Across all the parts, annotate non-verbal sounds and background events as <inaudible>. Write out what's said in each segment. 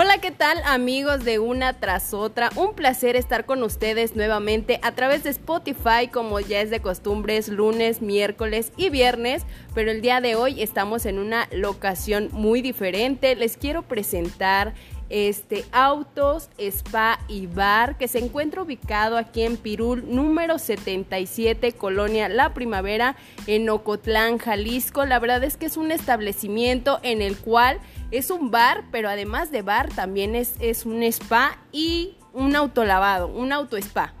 Hola, ¿qué tal amigos de una tras otra? Un placer estar con ustedes nuevamente a través de Spotify como ya es de costumbres lunes, miércoles y viernes, pero el día de hoy estamos en una locación muy diferente. Les quiero presentar este Autos, Spa y Bar, que se encuentra ubicado aquí en Pirul, número 77, Colonia La Primavera, en Ocotlán, Jalisco. La verdad es que es un establecimiento en el cual es un bar, pero además de bar también es, es un spa y un autolavado, un auto spa.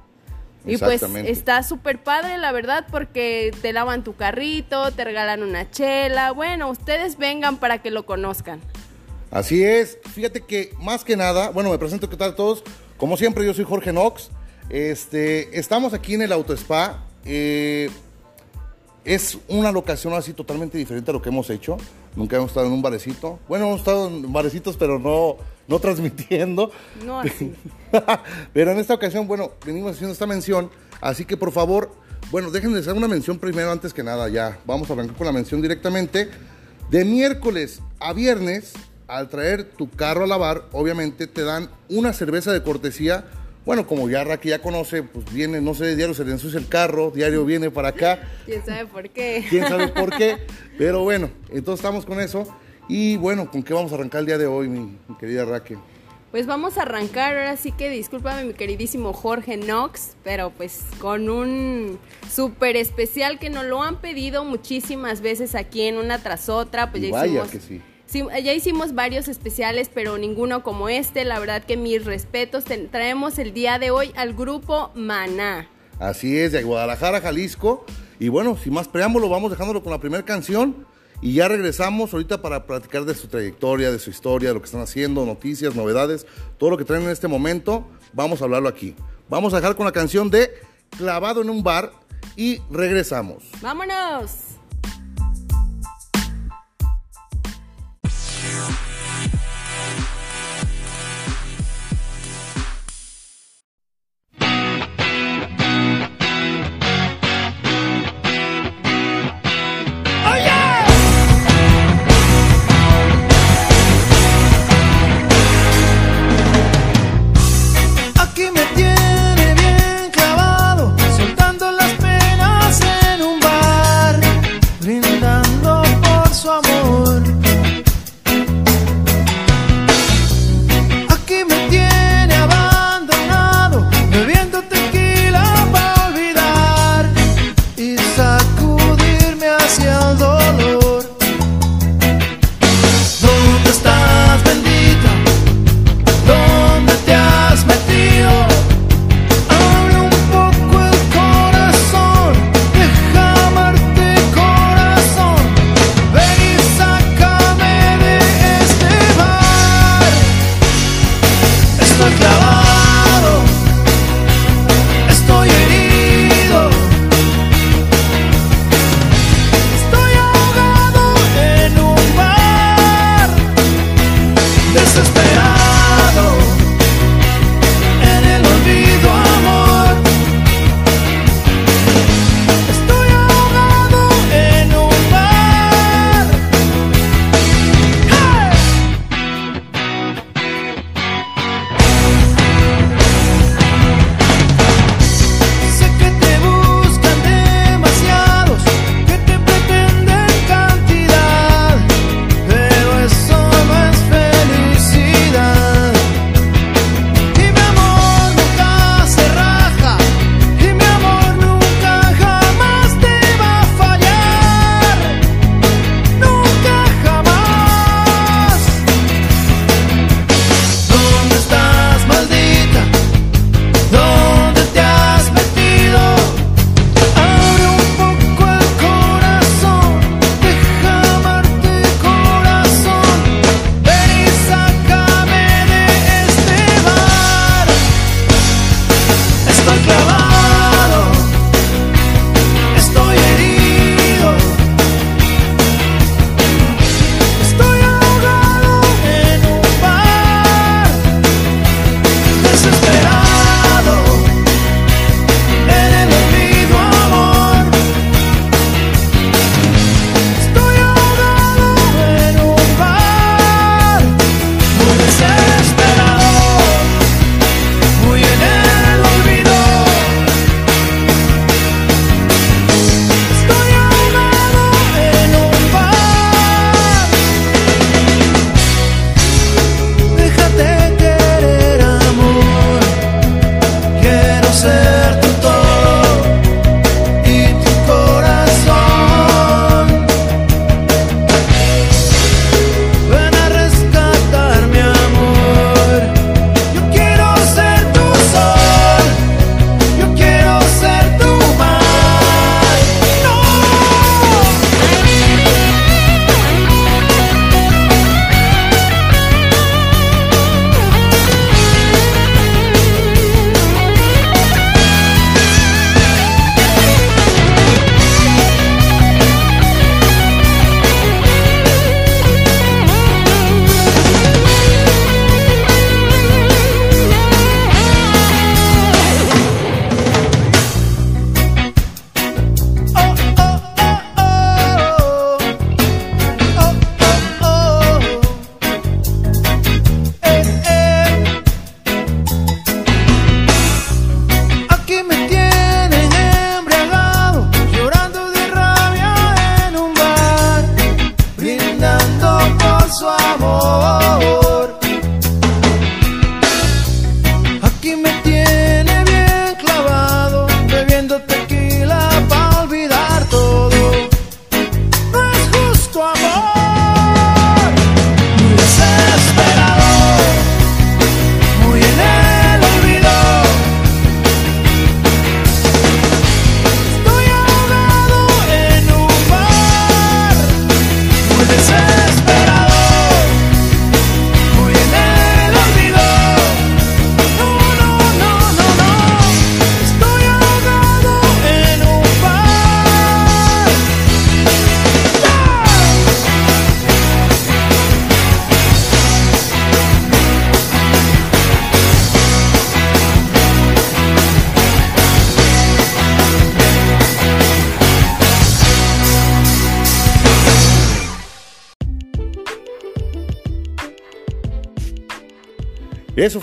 Y pues está súper padre, la verdad, porque te lavan tu carrito, te regalan una chela. Bueno, ustedes vengan para que lo conozcan. Así es, fíjate que más que nada, bueno, me presento, ¿qué tal a todos? Como siempre, yo soy Jorge Knox. Este, estamos aquí en el Auto Spa. Eh, es una locación así totalmente diferente a lo que hemos hecho. Nunca hemos estado en un barecito. Bueno, hemos estado en barecitos, pero no, no <laughs> transmitiendo. No <laughs> así. pero en esta ocasión, bueno, venimos haciendo esta mención. Así que por favor, bueno, déjenme hacer una mención primero antes que nada ya. Vamos a arrancar con la mención directamente. De miércoles a viernes al traer tu carro a lavar, obviamente te dan una cerveza de cortesía. Bueno, como ya Raki ya conoce, pues viene, no sé, diario se le ensucia el carro, diario viene para acá. ¿Quién sabe por qué? ¿Quién sabe <laughs> por qué? Pero bueno, entonces estamos con eso. Y bueno, ¿con qué vamos a arrancar el día de hoy, mi, querida Raquel? Pues vamos a arrancar, ahora sí que discúlpame mi queridísimo Jorge Knox, pero pues con un súper especial que nos lo han pedido muchísimas veces aquí en una tras otra, pues ya Vaya que sí ya hicimos varios especiales, pero ninguno como este. La verdad que mis respetos. traemos el día de hoy al grupo Maná. Así es, de Guadalajara, Jalisco. Y bueno, sin más preámbulo, vamos dejándolo con la primera canción. Y ya regresamos ahorita para platicar de su trayectoria, de su historia, de lo que están haciendo, noticias, novedades, todo lo que traen en este momento. Vamos a hablarlo aquí. Vamos a dejar con la canción de Clavado en un bar y regresamos. ¡Vámonos! Eso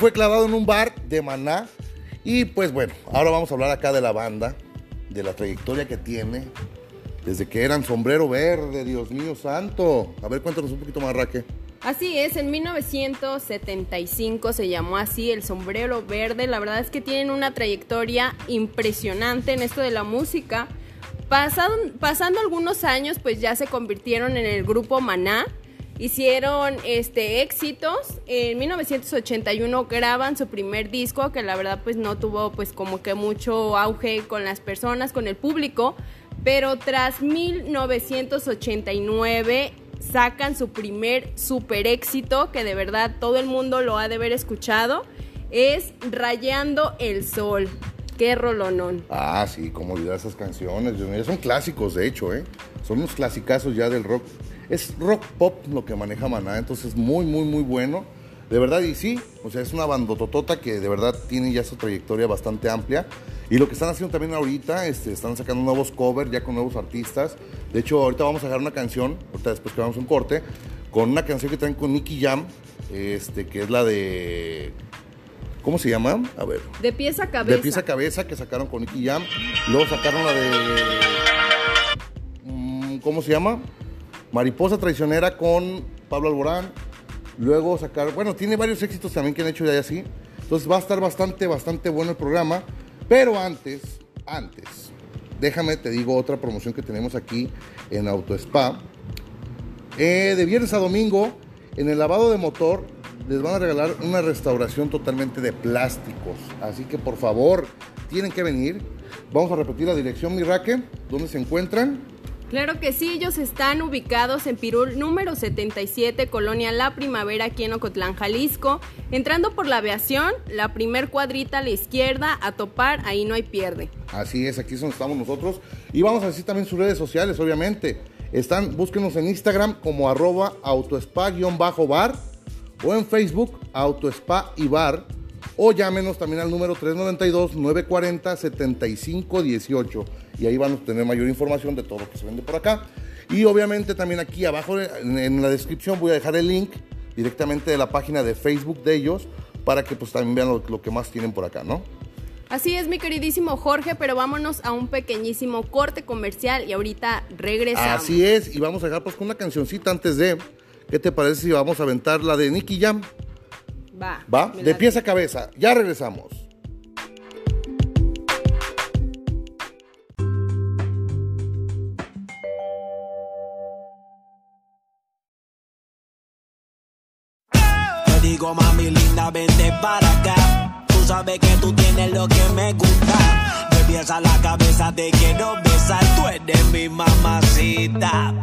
fue clavado en un bar de Maná. Y pues bueno, ahora vamos a hablar acá de la banda, de la trayectoria que tiene, desde que eran sombrero verde, Dios mío santo. A ver, cuéntanos un poquito más, Raque. Así es, en 1975 se llamó así el sombrero verde. La verdad es que tienen una trayectoria impresionante en esto de la música. pasando algunos años, pues ya se convirtieron en el grupo Maná. Hicieron este éxitos. En 1981 graban su primer disco, que la verdad pues no tuvo pues como que mucho auge con las personas, con el público. Pero tras 1989 sacan su primer super éxito, que de verdad todo el mundo lo ha de haber escuchado, es Rayando el Sol. Qué rolonón. Ah, sí, como olvidar esas canciones. Son clásicos, de hecho, ¿eh? Son unos clasicazos ya del rock. Es rock pop lo que maneja Maná, entonces muy, muy, muy bueno. De verdad, y sí, o sea, es una bandototota que de verdad tiene ya su trayectoria bastante amplia. Y lo que están haciendo también ahorita, este, están sacando nuevos covers ya con nuevos artistas. De hecho, ahorita vamos a dejar una canción, ahorita después que a un corte, con una canción que traen con Nicky Jam, este, que es la de. ¿Cómo se llama? A ver. De pieza a cabeza. De pieza a cabeza, que sacaron con Nicky Jam. Luego sacaron la de. Mm, ¿Cómo se llama? Mariposa Traicionera con Pablo Alborán. Luego sacaron. Bueno, tiene varios éxitos también que han hecho ya así. Entonces va a estar bastante, bastante bueno el programa. Pero antes, antes, déjame te digo otra promoción que tenemos aquí en Auto Spa. Eh, de viernes a domingo, en el lavado de motor, les van a regalar una restauración totalmente de plásticos. Así que por favor, tienen que venir. Vamos a repetir la dirección, Miraque, ¿dónde se encuentran? Claro que sí, ellos están ubicados en Pirul número 77, Colonia La Primavera, aquí en Ocotlán, Jalisco. Entrando por la aviación, la primer cuadrita a la izquierda, a topar, ahí no hay pierde. Así es, aquí es donde estamos nosotros. Y vamos a decir también sus redes sociales, obviamente. Están, búsquenos en Instagram como arroba autospa-bar o en Facebook autospa y bar o llámenos también al número 392-940-7518 y ahí van a tener mayor información de todo lo que se vende por acá. Y obviamente también aquí abajo en la descripción voy a dejar el link directamente de la página de Facebook de ellos para que pues también vean lo, que más tienen por acá, ¿no? Así es, mi queridísimo Jorge, pero vámonos a un pequeñísimo corte comercial y ahorita regresamos. Así es, y vamos a dejar pues con una cancioncita antes de, ¿qué te parece si vamos a aventar la de Nicky Jam? Va. Va, de pies a cabeza, ya regresamos. digo, mami linda, vente para acá. Tú sabes que tú tienes lo que me gusta. Me piensa la cabeza, te quiero besar. Tú eres mi mamacita.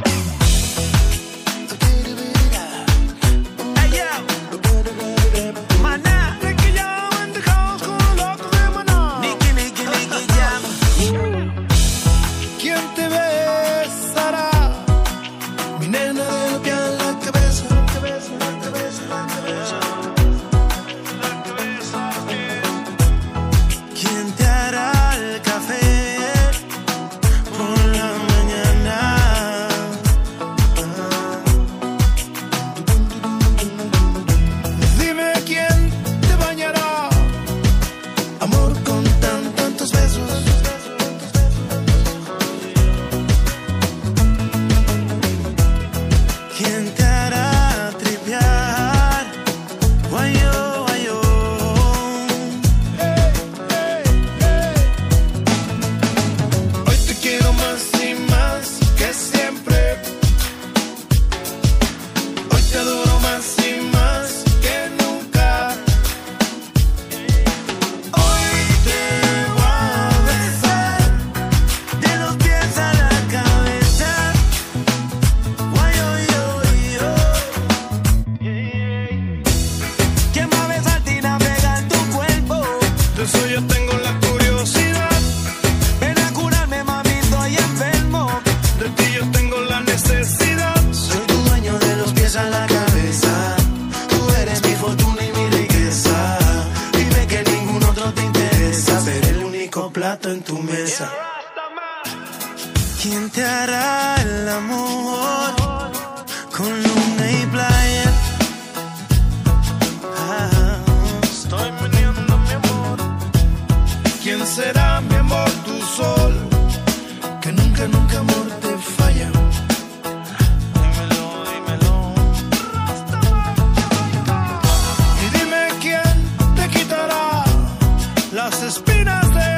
Espinas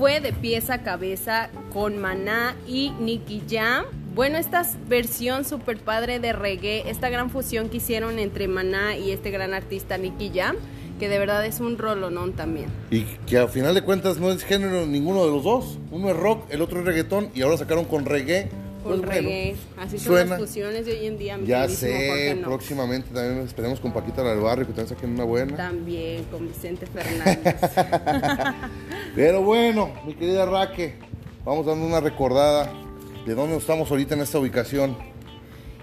fue de pieza a cabeza con Maná y Nicky Jam. Bueno, esta versión super padre de reggae, esta gran fusión que hicieron entre Maná y este gran artista Nicky Jam, que de verdad es un rolonón también. Y que al final de cuentas no es género ninguno de los dos. Uno es rock, el otro es reggaetón y ahora sacaron con reggae. Con Pues bueno, reggae. Así son suena. las fusiones de hoy en día. mi Ya sé, próximamente también esperemos con Paquita la del barrio que también saquen una buena. También con Vicente Fernández. <laughs> Pero bueno, mi querida Raque, vamos dando una recordada de dónde estamos ahorita en esta ubicación.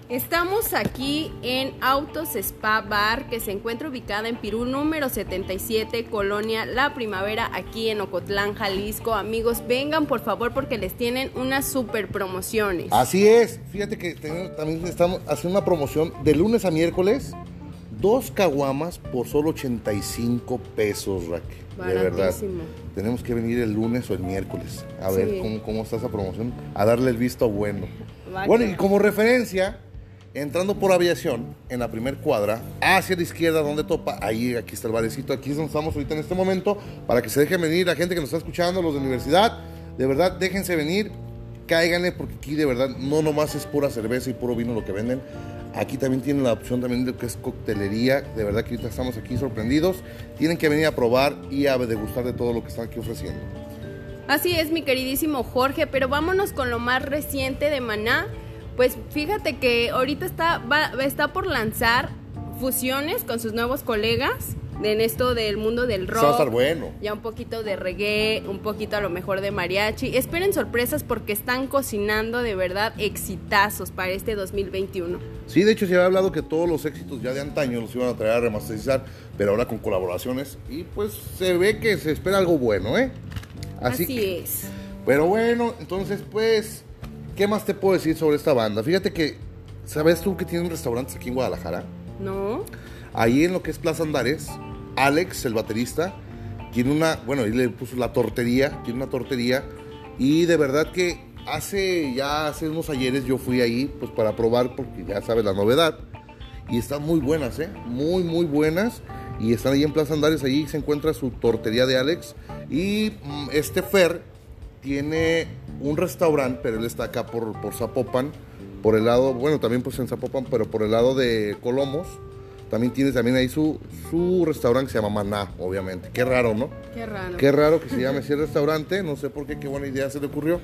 Estamos aquí en Autos Spa Bar, que se encuentra ubicada en Pirú número 77, Colonia La Primavera, aquí en Ocotlán, Jalisco. Amigos, vengan por favor porque les tienen unas super promociones. Así es, fíjate que también estamos haciendo una promoción de lunes a miércoles, dos caguamas por solo 85 pesos, Raque. De verdad. Tenemos que venir el lunes o el miércoles a Sí. ver cómo, cómo está esa promoción, a darle el visto bueno. Bueno, y como referencia, entrando por aviación, en la primer cuadra, hacia la izquierda donde topa, ahí aquí está el barecito, aquí es donde estamos ahorita en este momento, para que se dejen venir la gente que nos está escuchando, los de universidad, de verdad, déjense venir, cáiganle, porque aquí de verdad no nomás es pura cerveza y puro vino lo que venden, aquí también tienen la opción también de lo que es coctelería, de verdad que ahorita estamos aquí sorprendidos, tienen que venir a probar y a degustar de todo lo que están aquí ofreciendo. Así es, mi queridísimo Jorge, pero vámonos con lo más reciente de Maná. Pues fíjate que ahorita está, va- está por lanzar fusiones con sus nuevos colegas en esto del mundo del rock. Va a estar bueno. Ya un poquito de reggae, un poquito a lo mejor de mariachi. Esperen sorpresas porque están cocinando de verdad exitazos para este 2021. Sí, de hecho se había hablado que todos los éxitos ya de antaño los iban a traer a remasterizar, pero ahora con colaboraciones y pues se ve que se espera algo bueno, ¿eh? Así, que- es. Pero bueno, entonces pues, ¿qué más te puedo decir sobre esta banda? Fíjate que, ¿sabes tú que tienen restaurantes aquí en Guadalajara? ¿No? Ahí en lo que es Plaza Andares, Alex, el baterista, tiene una, bueno, ahí le puso la tortería, tiene una tortería y de verdad que hace ya hace unos ayeres yo fui ahí pues para probar porque ya sabes la novedad y están muy buenas, ¿eh? Muy, muy buenas y están ahí en Plaza Andares, ahí se encuentra su tortería de Alex y mm, este Fer tiene un restaurante, pero él está acá por, por Zapopan, por el lado, bueno, también pues en Zapopan, pero por el lado de Colomos. También tiene también ahí su, su restaurante que se llama Maná, obviamente. Qué raro, ¿no? Qué raro. Qué raro que se llame así el restaurante, no sé por qué, qué buena idea se le ocurrió.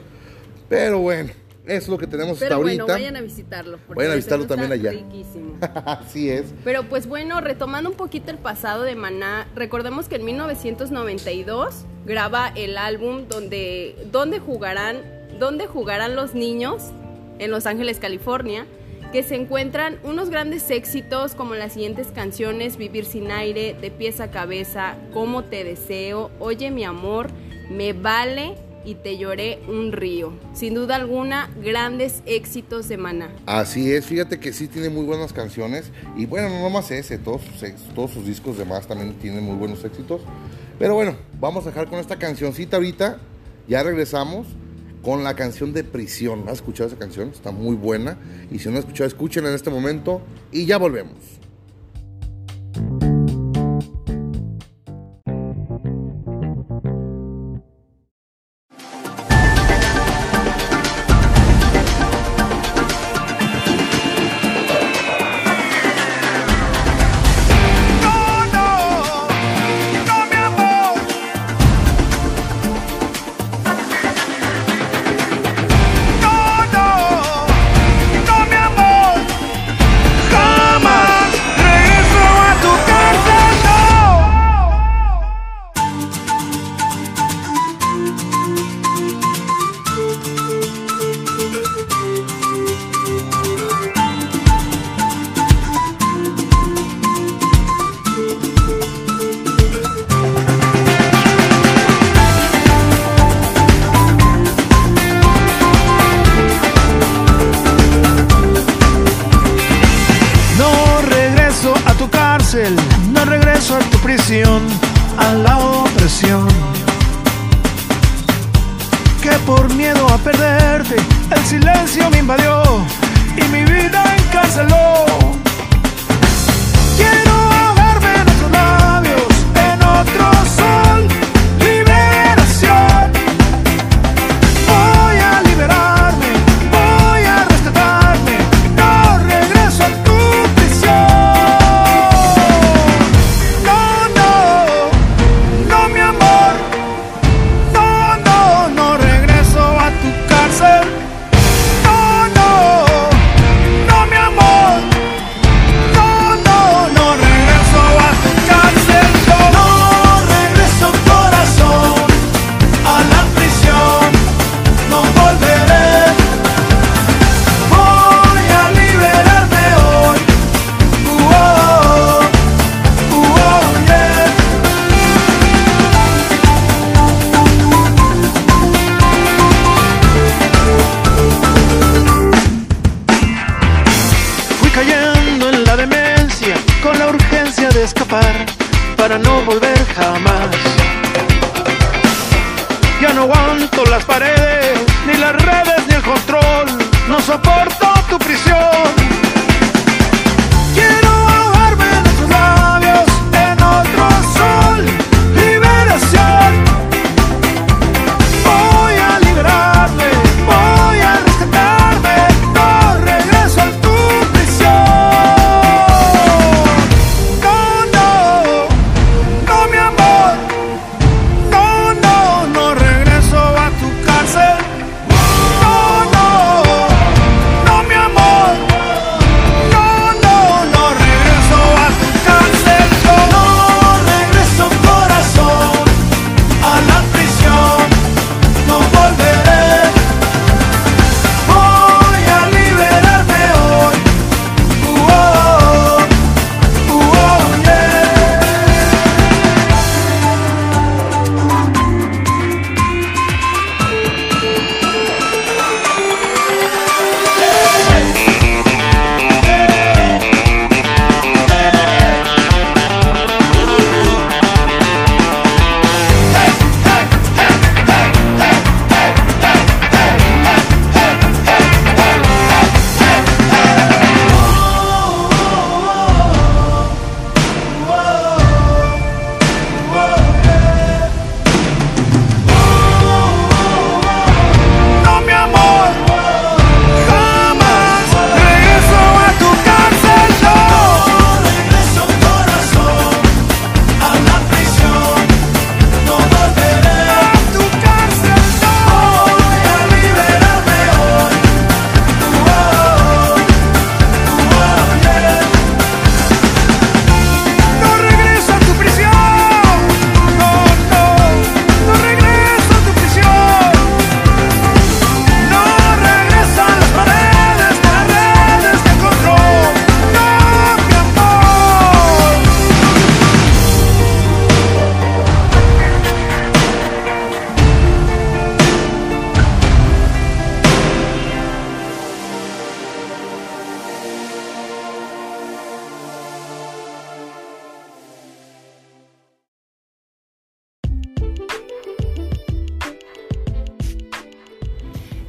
Pero bueno, es lo que tenemos Pero hasta bueno, ahorita. vayan a visitarlo. Vayan a visitarlo también allá. Riquísimo. <laughs> Así es. Pero pues bueno, retomando un poquito el pasado de Maná, recordemos que en 1992 graba el álbum donde, donde jugarán, donde jugarán los niños en Los Ángeles, California, que se encuentran unos grandes éxitos como las siguientes canciones, Vivir sin aire, De pies a cabeza, Cómo te deseo, Oye mi amor, Me vale y Te lloré un río. Sin duda alguna, grandes éxitos de Maná. Así es, fíjate que sí tiene muy buenas canciones. Y bueno, no nomás ese, todos sus, todos sus discos demás también tienen muy buenos éxitos. Pero bueno, vamos a dejar con esta cancioncita ahorita. Ya regresamos con la canción de Prisión. ¿Has escuchado esa canción? Está muy buena. Y si no has escuchado, escúchenla en este momento. Y ya volvemos. Para no volver jamás. Ya no aguanto las paredes, ni las redes, ni el control. No soporto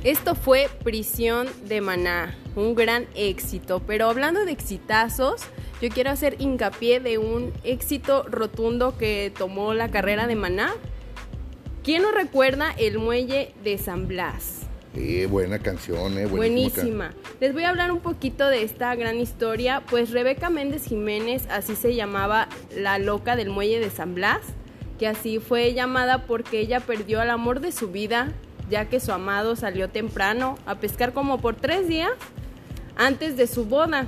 Esto fue Prisión de Maná, un gran éxito. Pero hablando de exitazos, yo quiero hacer hincapié de un éxito rotundo que tomó la carrera de Maná. ¿Quién no recuerda el muelle de San Blas? Eh, buena canción, eh, buenísima. Buenísima. Les voy a hablar un poquito de esta gran historia. Pues Rebeca Méndez Jiménez, así se llamaba la loca del muelle de San Blas, que así fue llamada porque ella perdió al amor de su vida, ya que su amado salió temprano a pescar como por tres días antes de su boda.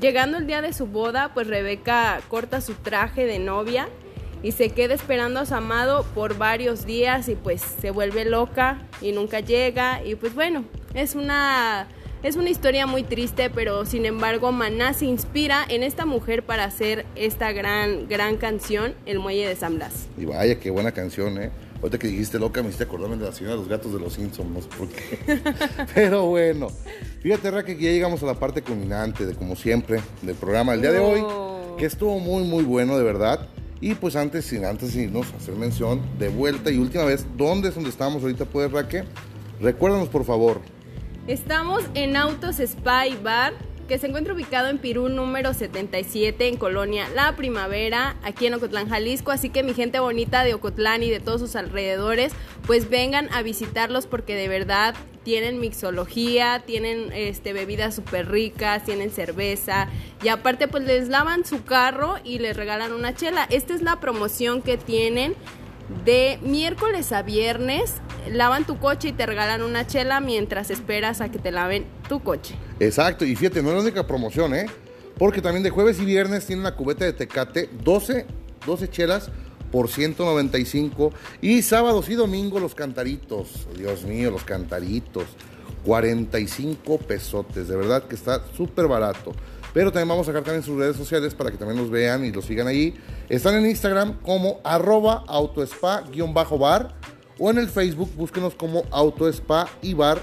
Llegando el día de su boda, pues Rebeca corta su traje de novia y se queda esperando a su amado por varios días y pues se vuelve loca y nunca llega y pues bueno, es una es una historia muy triste, pero sin embargo Maná se inspira en esta mujer para hacer esta gran gran canción El muelle de San Blas. Y vaya, qué buena canción, ¿eh? Ahorita que dijiste loca, me hiciste acordarme de la señora de los gatos de los Simpsons, no sé por qué. <laughs> Pero bueno, fíjate, Raque, que ya llegamos a la parte culminante, de como siempre, del programa del día de hoy, que estuvo muy, muy bueno, de verdad. Y pues antes, sin antes irnos, hacer mención de vuelta y última vez, ¿dónde es donde estamos ahorita, pues, Raque? Recuérdanos, por favor. Estamos en Autos Spa y Bar, que se encuentra ubicado en Pirú número 77 en Colonia La Primavera, aquí en Ocotlán, Jalisco. Así que mi gente bonita de Ocotlán y de todos sus alrededores, pues vengan a visitarlos porque de verdad tienen mixología, tienen este, bebidas súper ricas, tienen cerveza y aparte pues les lavan su carro y les regalan una chela. Esta es la promoción que tienen de miércoles a viernes lavan tu coche y te regalan una chela mientras esperas a que te laven tu coche. Exacto, y fíjate, no es la única promoción, ¿eh? Porque también de jueves y viernes tiene una cubeta de tecate, 12, 12 chelas por 195. Y sábados y domingo los cantaritos, Dios mío, los cantaritos, 45 pesotes, de verdad que está súper barato. Pero también vamos a sacar también sus redes sociales para que también los vean y los sigan ahí. Están en Instagram como arroba autospa-bar o en el Facebook búsquenos como autospa y bar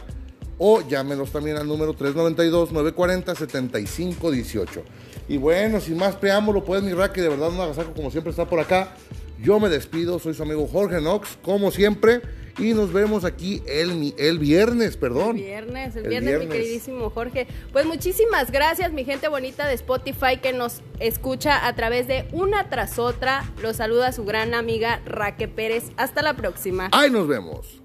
o llámenos también al número 392-940-7518. Y bueno, sin más preámbulo, pues mi Raque, de verdad un agasajo como siempre está por acá. Yo me despido, soy su amigo Jorge Knox, como siempre, y nos vemos aquí el, el viernes, perdón. El viernes, el, El viernes, mi viernes. queridísimo Jorge. Pues muchísimas gracias, mi gente bonita de Spotify que nos escucha a través de una tras otra. Los saluda su gran amiga Raque Pérez. Hasta la próxima. Ahí nos vemos.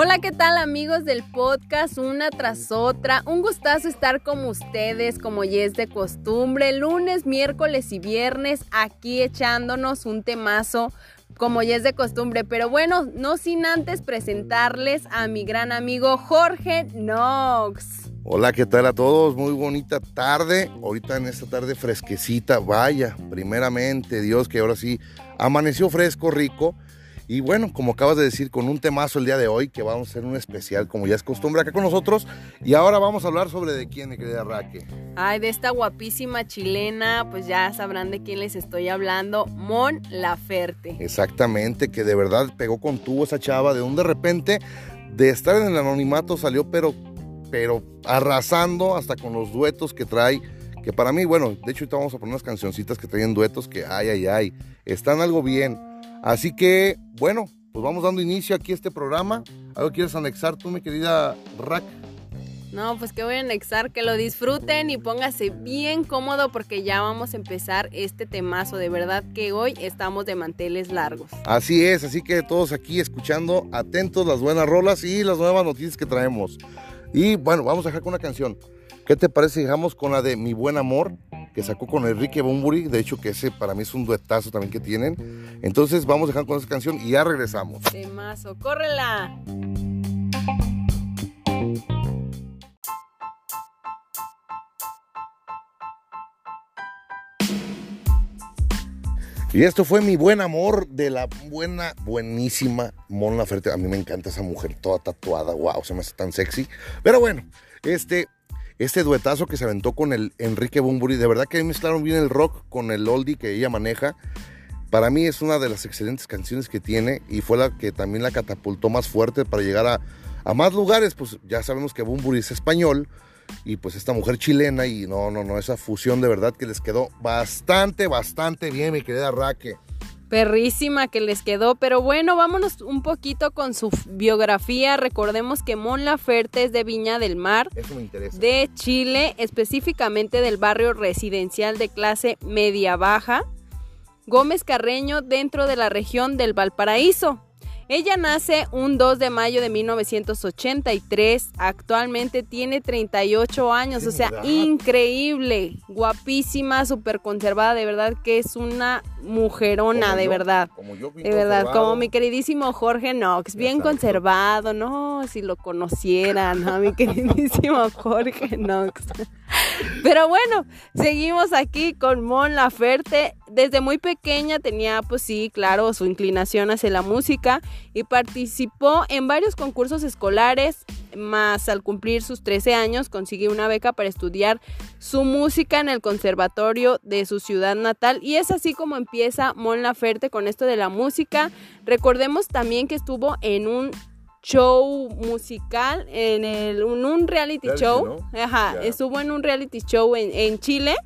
Hola, ¿qué tal amigos del podcast? Una tras otra. Un gustazo estar con ustedes como ya es de costumbre. Lunes, miércoles y viernes aquí echándonos un temazo como ya es de costumbre. Pero bueno, no sin antes presentarles a mi gran amigo Jorge Knox. Hola, ¿qué tal a todos? Muy bonita tarde. Ahorita en esta tarde fresquecita, vaya, primeramente Dios que ahora sí amaneció fresco, rico. Y bueno, como acabas de decir, con un temazo el día de hoy, que vamos a hacer un especial, como ya es costumbre acá con nosotros. Y ahora vamos a hablar sobre de quién, mi querida Raque. Ay, de esta guapísima chilena, pues ya sabrán de quién les estoy hablando, Mon Laferte. Exactamente, que de verdad pegó con tubo esa chava, de un de repente, de estar en el anonimato salió, pero, pero arrasando hasta con los duetos que trae. Que para mí, bueno, de hecho ahorita vamos a poner unas cancioncitas que traen duetos que, ay, ay, ay, están algo bien. Así que, bueno, pues vamos dando inicio aquí a este programa. ¿Algo quieres anexar tú, mi querida Rack? No, pues que voy a anexar, que lo disfruten y póngase bien cómodo porque ya vamos a empezar este temazo. De verdad que hoy estamos de manteles largos. Así es, así que todos aquí escuchando atentos las buenas rolas y las nuevas noticias que traemos. Y bueno, vamos a dejar con una canción. ¿Qué te parece si dejamos con la de Mi Buen Amor? Que sacó con Enrique Bumburi. De hecho, que ese para mí es un duetazo también que tienen. Entonces vamos a dejar con esa canción y ya regresamos. Temazo, córrela. Y esto fue mi buen amor de la buena, buenísima Mon Laferte. A mí me encanta esa mujer toda tatuada. Wow, se me hace tan sexy. Pero bueno, este, este duetazo que se aventó con el Enrique Bumburi, de verdad que mezclaron bien el rock con el oldie que ella maneja. Para mí es una de las excelentes canciones que tiene y fue la que también la catapultó más fuerte para llegar a, a más lugares. Pues ya sabemos que Bumburi es español y pues esta mujer chilena y no, no, no, esa fusión de verdad que les quedó bastante, bastante bien, mi querida Raque. Perrísima que les quedó, pero bueno, vámonos un poquito con su biografía. Recordemos que Mon Laferte es de Viña del Mar, Eso me interesa. de Chile, específicamente del barrio residencial de clase media-baja, Gómez Carreño, dentro de la región del Valparaíso. Ella nace un 2 de mayo de 1983, actualmente tiene 38 años, ¡Qué o sea, increíble, guapísima, súper conservada, de verdad que es una mujerona, Como de yo, verdad. como yo, bien De verdad, como mi queridísimo Jorge Knox, bien Exacto. conservado, no, si lo conocieran, ¿no? mi queridísimo <laughs> Jorge Knox. Pero bueno, seguimos aquí con Mon Laferte. Desde muy pequeña tenía, pues sí, claro, su inclinación hacia la música y participó en varios concursos escolares, más al cumplir sus 13 años consiguió una beca para estudiar su música en el conservatorio de su ciudad natal y es así como empieza Mon Laferte con esto de la música. Recordemos también que estuvo en un show musical, en, el, en un reality, Reality, show. ¿no? Ajá, estuvo en un reality show en, en Chile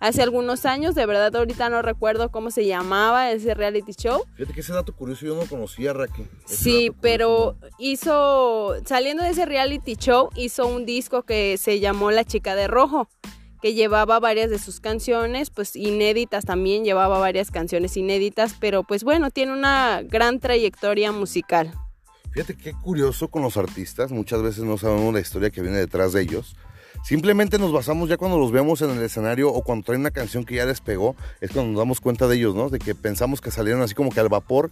hace algunos años, de verdad ahorita no recuerdo cómo se llamaba ese reality show. Fíjate que ese dato curioso yo no conocía, Raque. Ese Sí, pero curioso. hizo, saliendo de ese reality show, hizo un disco que se llamó La Chica de Rojo, que llevaba varias de sus canciones, pues inéditas también, llevaba varias canciones inéditas, pero pues bueno, tiene una gran trayectoria musical. Fíjate qué curioso con los artistas, muchas veces no sabemos la historia que viene detrás de ellos. Simplemente nos basamos ya cuando los vemos en el escenario o cuando traen una canción que ya les pegó, es cuando nos damos cuenta de ellos, ¿no? De que pensamos que salieron así como que al vapor,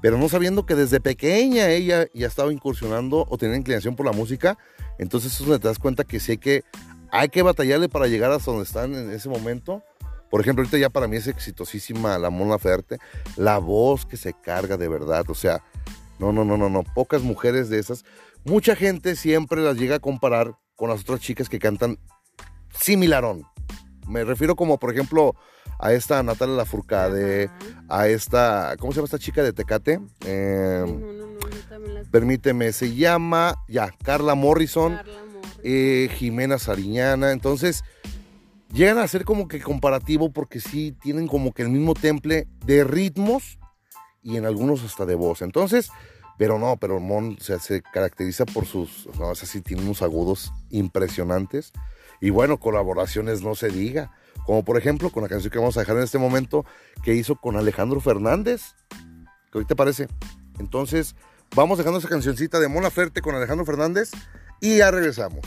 pero no sabiendo que desde pequeña ella ya estaba incursionando o tenía inclinación por la música. Entonces eso te das cuenta que sí que, hay que batallarle para llegar hasta donde están en ese momento. Por ejemplo, ahorita ya para mí es exitosísima la Mona Ferte, la voz que se carga de verdad, o sea, no, no, no, no, no. Pocas mujeres de esas. Mucha gente siempre las llega a comparar con las otras chicas que cantan similarón. Me refiero como, por ejemplo, a esta Natalia Lafourcade, a esta, ¿cómo se llama esta chica de Tecate? Eh, No, no, no, también las- permíteme, se llama, ya, Carla Morrison, Carla Morrison. eh, Jimena Sariñana. Entonces, llegan a ser como que comparativo porque sí tienen como que el mismo temple de ritmos y en algunos hasta de voz. Entonces, pero no, pero Mon o sea, se caracteriza por sus, no, es así, tiene unos agudos impresionantes. Y bueno, colaboraciones no se diga. Como por ejemplo con la canción que vamos a dejar en este momento que hizo con Alejandro Fernández. ¿Qué te parece? Entonces, vamos dejando esa cancioncita de Mona Ferte con Alejandro Fernández y ya regresamos.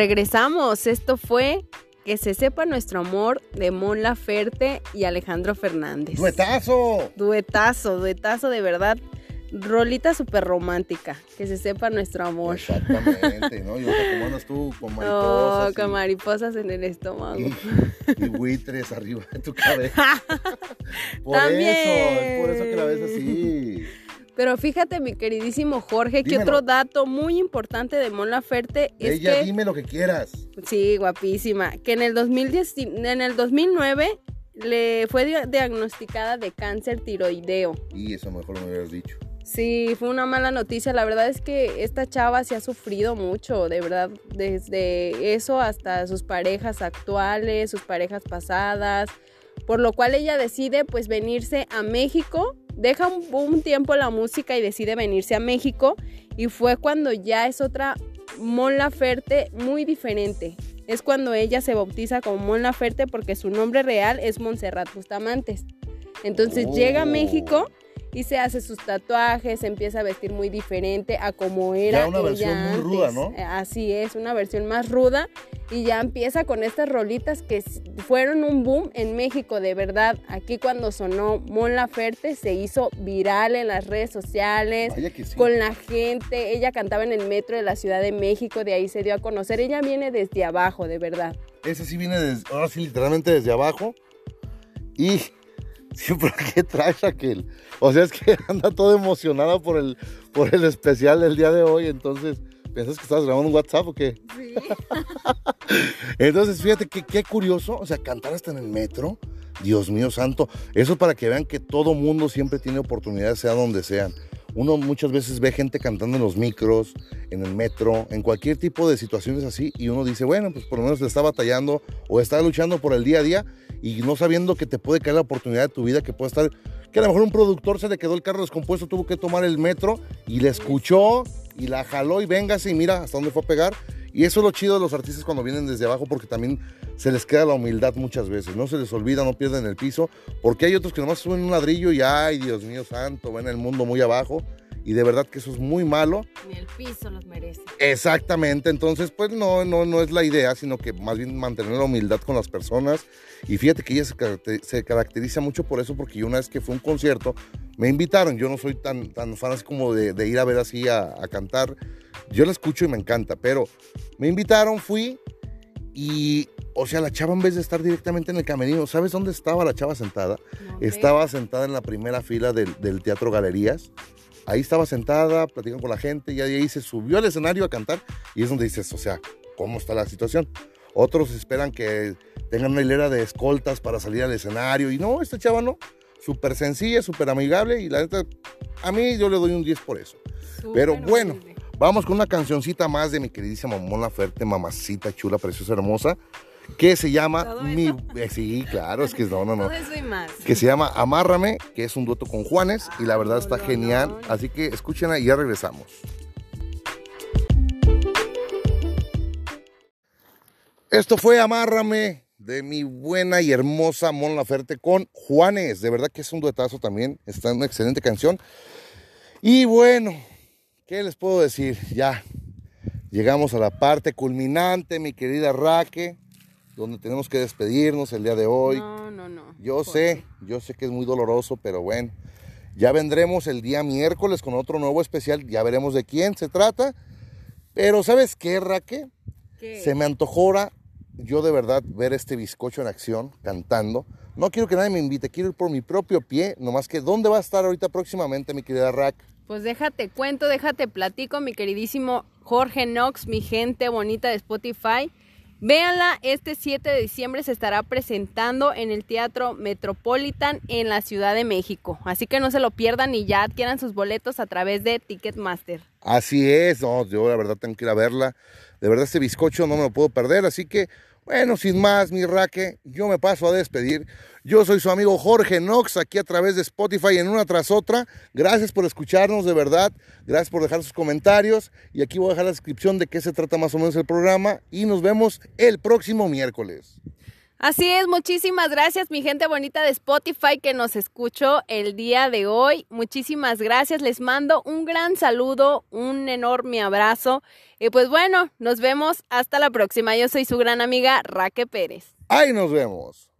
Regresamos. Esto fue Que se sepa nuestro amor de Mon Laferte y Alejandro Fernández. ¡Duetazo! Duetazo, duetazo de verdad. Rolita súper romántica. Que se sepa nuestro amor. Exactamente, ¿no? Y ahorita cómo andas tú con <laughs> Oh, mariposas. con y- mariposas en el estómago. y, y <laughs> buitres arriba de tu cabeza. <laughs> Por También. eso, es por eso que la ves así. Pero fíjate, mi queridísimo Jorge, que Dímelo. otro dato muy importante de Mon Laferte es Ella, que... dime lo que quieras. Sí, guapísima. Que en el 2010, en el 2009 le fue dia- diagnosticada de cáncer tiroideo. Y eso mejor me hubieras dicho. Sí, fue una mala noticia. La verdad es que esta chava se ha sufrido mucho, de verdad, desde eso hasta sus parejas actuales, sus parejas pasadas, por lo cual ella decide pues venirse a México, deja un, un tiempo la música y decide venirse a México y fue cuando ya es otra Mon Laferte muy diferente. Es cuando ella se bautiza como Mon Laferte porque su nombre real es Montserrat Bustamantes. Entonces Oh. llega a México y se hace sus tatuajes, se empieza a vestir muy diferente a como era Ya una versión ella muy ruda, antes. ¿no? Eh, Así es, una versión más ruda y ya empieza con estas rolitas que fueron un boom en México, de verdad. Aquí cuando sonó Mon Laferte se hizo viral en las redes sociales sí. con la gente. Ella cantaba en el metro de la Ciudad de México, de ahí se dio a conocer. Ella viene desde abajo, de verdad. Ese sí viene desde, ahora sí, literalmente desde abajo. Y <laughs> siempre que traes aquel. O sea, es que <laughs> anda toda emocionada por el, por el especial del día de hoy. Entonces, ¿piensas que estabas grabando un WhatsApp o qué? Sí. <laughs> Entonces, fíjate que qué curioso. O sea, cantar hasta en el metro. Dios mío santo. Eso es para que vean que todo mundo siempre tiene oportunidades, sea donde sean. Uno muchas veces ve gente cantando en los micros, en el metro, en cualquier tipo de situaciones así, y uno dice, bueno, pues por lo menos está batallando o está luchando por el día a día y no sabiendo que te puede caer la oportunidad de tu vida, que puede estar, que a lo mejor un productor se le quedó el carro descompuesto, tuvo que tomar el metro y le escuchó y la jaló y véngase y mira hasta dónde fue a pegar. Y eso es lo chido de los artistas cuando vienen desde abajo, porque también se les queda la humildad muchas veces, no se les olvida, no pierden el piso, porque hay otros que nomás suben un ladrillo y ay, Dios mío santo, ven el mundo muy abajo, y de verdad que eso es muy malo. Ni el piso los merece. Exactamente, entonces pues no, no, no es la idea, sino que más bien mantener la humildad con las personas. Y fíjate que ella se, se caracteriza mucho por eso, porque yo una vez que fue a un concierto, me invitaron, yo no soy tan, tan fan así como de, de ir a ver así a, a cantar, yo la escucho y me encanta, pero me invitaron, fui y, o sea, la chava en vez de estar directamente en el camerino, ¿sabes dónde estaba la chava sentada? No, Estaba sentada en la primera fila del, del Teatro Galerías. Ahí estaba sentada, platicando con la gente, y ahí se subió al escenario a cantar. Y es donde dices, o sea, ¿cómo está la situación? Otros esperan que tengan una hilera de escoltas para salir al escenario. Y no, esta chava no. Súper sencilla, súper amigable. Y la neta, a mí yo le doy un 10 por eso. Súper Pero bueno, vamos con una cancioncita más de mi queridísima Mona Ferte, mamacita chula, preciosa, hermosa, que se llama ¿Todo Mi... eh, sí, claro, es que no, no, no Todo eso y más. que se llama Amárrame, que es un dueto con Juanes y la verdad está no, genial. no. Así que escúchenla y ya regresamos. Esto fue Amárrame de mi buena y hermosa Mon Laferte con Juanes. De verdad que es un duetazo también. Está en una excelente canción. Y bueno, ¿qué les puedo decir? Ya llegamos a la parte culminante, mi querida Raque, donde tenemos que despedirnos el día de hoy. No, no, no. Yo sé, yo sé que es muy doloroso, pero bueno, ya vendremos el día miércoles con otro nuevo especial, ya veremos de quién se trata. Pero ¿sabes qué, Raque? ¿Qué? Se me antojó ahora, yo de verdad, ver este bizcocho en acción, cantando. No quiero que nadie me invite, quiero ir por mi propio pie, nomás que ¿dónde va a estar ahorita próximamente, mi querida Rack? Pues déjate cuento, déjate platico, mi queridísimo Jorge Knox, mi gente bonita de Spotify. Véanla, este 7 de diciembre se estará presentando en el Teatro Metropolitan en la Ciudad de México. Así que no se lo pierdan y ya adquieran sus boletos a través de Ticketmaster. Así es, no, yo la verdad tengo que ir a verla. De verdad, este bizcocho no me lo puedo perder. Así que, bueno, sin más, mi raque, yo me paso a despedir. Yo soy su amigo Jorge Knox, aquí a través de Spotify en una tras otra. Gracias por escucharnos, de verdad. Gracias por dejar sus comentarios. Y aquí voy a dejar la descripción de qué se trata más o menos el programa. Y nos vemos el próximo miércoles. Así es, muchísimas gracias mi gente bonita de Spotify que nos escuchó el día de hoy. Muchísimas gracias, les mando un gran saludo, un enorme abrazo. Y pues bueno, nos vemos hasta la próxima. Yo soy su gran amiga Raque Pérez. Ahí nos vemos.